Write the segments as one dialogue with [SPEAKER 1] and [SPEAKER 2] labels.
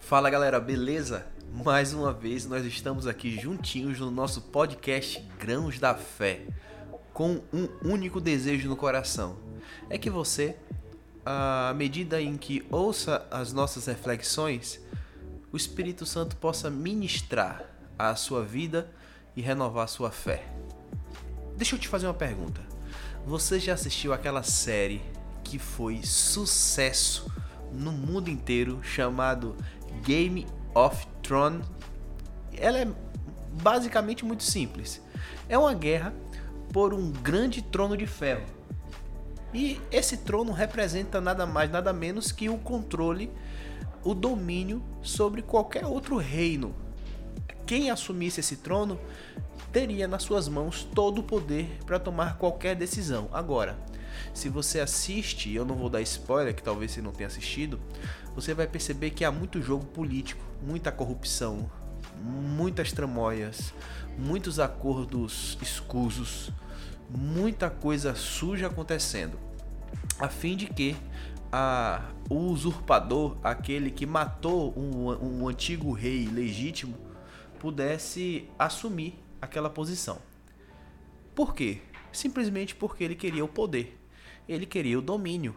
[SPEAKER 1] Fala galera, beleza? Mais uma vez nós estamos aqui juntinhos no nosso podcast Grãos da Fé, com um único desejo no coração: é que você, à medida em que ouça as nossas reflexões, o Espírito Santo possa ministrar a sua vida e renovar a sua fé. Deixa eu te fazer uma pergunta. Você já assistiu aquela série que foi sucesso no mundo inteiro chamado Game of Thrones? Ela é basicamente muito simples. É uma guerra por um grande trono de ferro. E esse trono representa nada mais, nada menos que o controle, o domínio sobre qualquer outro reino. Quem assumisse esse trono teria nas suas mãos todo o poder para tomar qualquer decisão. Agora, se você assiste, eu não vou dar spoiler, que talvez você não tenha assistido, você vai perceber que há muito jogo político, muita corrupção, muitas tramóias, muitos acordos escusos, muita coisa suja acontecendo, a fim de que a, o usurpador, aquele que matou um, um antigo rei legítimo, pudesse assumir aquela posição. Por quê? Simplesmente porque ele queria o poder, ele queria o domínio,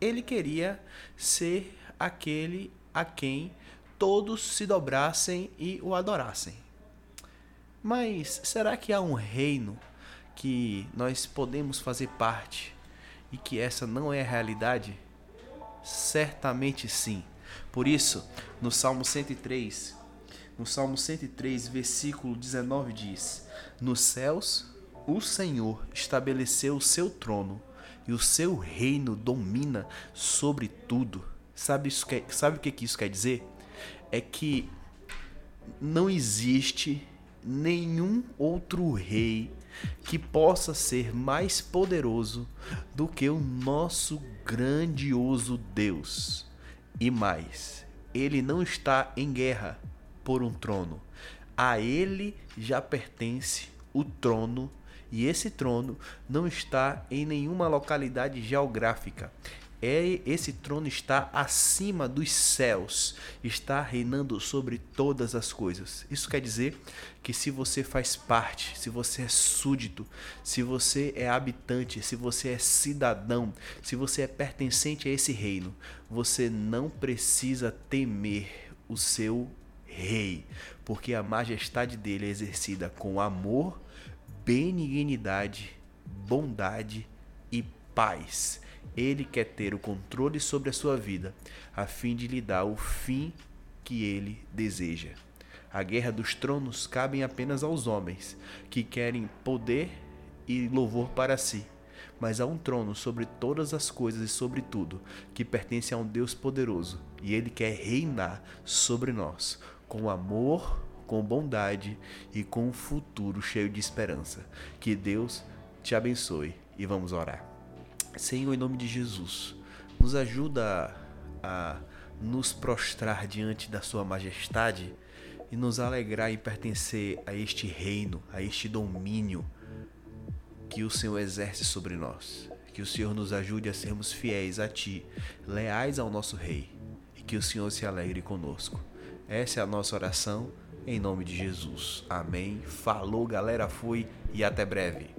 [SPEAKER 1] ele queria ser aquele a quem todos se dobrassem e o adorassem. Mas será que há um reino que nós podemos fazer parte e que essa não é a realidade? Certamente sim. Por isso, no Salmo 103, no Salmo 103, versículo 19 diz: Nos céus o Senhor estabeleceu o seu trono e o seu reino domina sobre tudo. Sabe, isso que, sabe o que isso quer dizer? É que não existe nenhum outro rei que possa ser mais poderoso do que o nosso grandioso Deus. E mais, ele não está em guerra por um trono. A ele já pertence o trono e esse trono não está em nenhuma localidade geográfica. É, esse trono está acima dos céus, está reinando sobre todas as coisas. Isso quer dizer que se você faz parte, se você é súdito, se você é habitante, se você é cidadão, se você é pertencente a esse reino, você não precisa temer o seu rei, porque a majestade dele é exercida com amor, benignidade, bondade e paz. Ele quer ter o controle sobre a sua vida, a fim de lhe dar o fim que ele deseja. A guerra dos tronos cabe apenas aos homens, que querem poder e louvor para si. Mas há um trono sobre todas as coisas e sobre tudo, que pertence a um Deus poderoso, e ele quer reinar sobre nós, com amor, com bondade e com um futuro cheio de esperança. Que Deus te abençoe e vamos orar. Senhor, em nome de Jesus, nos ajuda a, nos prostrar diante da Sua majestade e nos alegrar em pertencer a este reino, a este domínio que o Senhor exerce sobre nós. Que o Senhor nos ajude a sermos fiéis a Ti, leais ao nosso Rei, e que o Senhor se alegre conosco. Essa é a nossa oração, em nome de Jesus. Amém. Falou, galera, fui e até breve.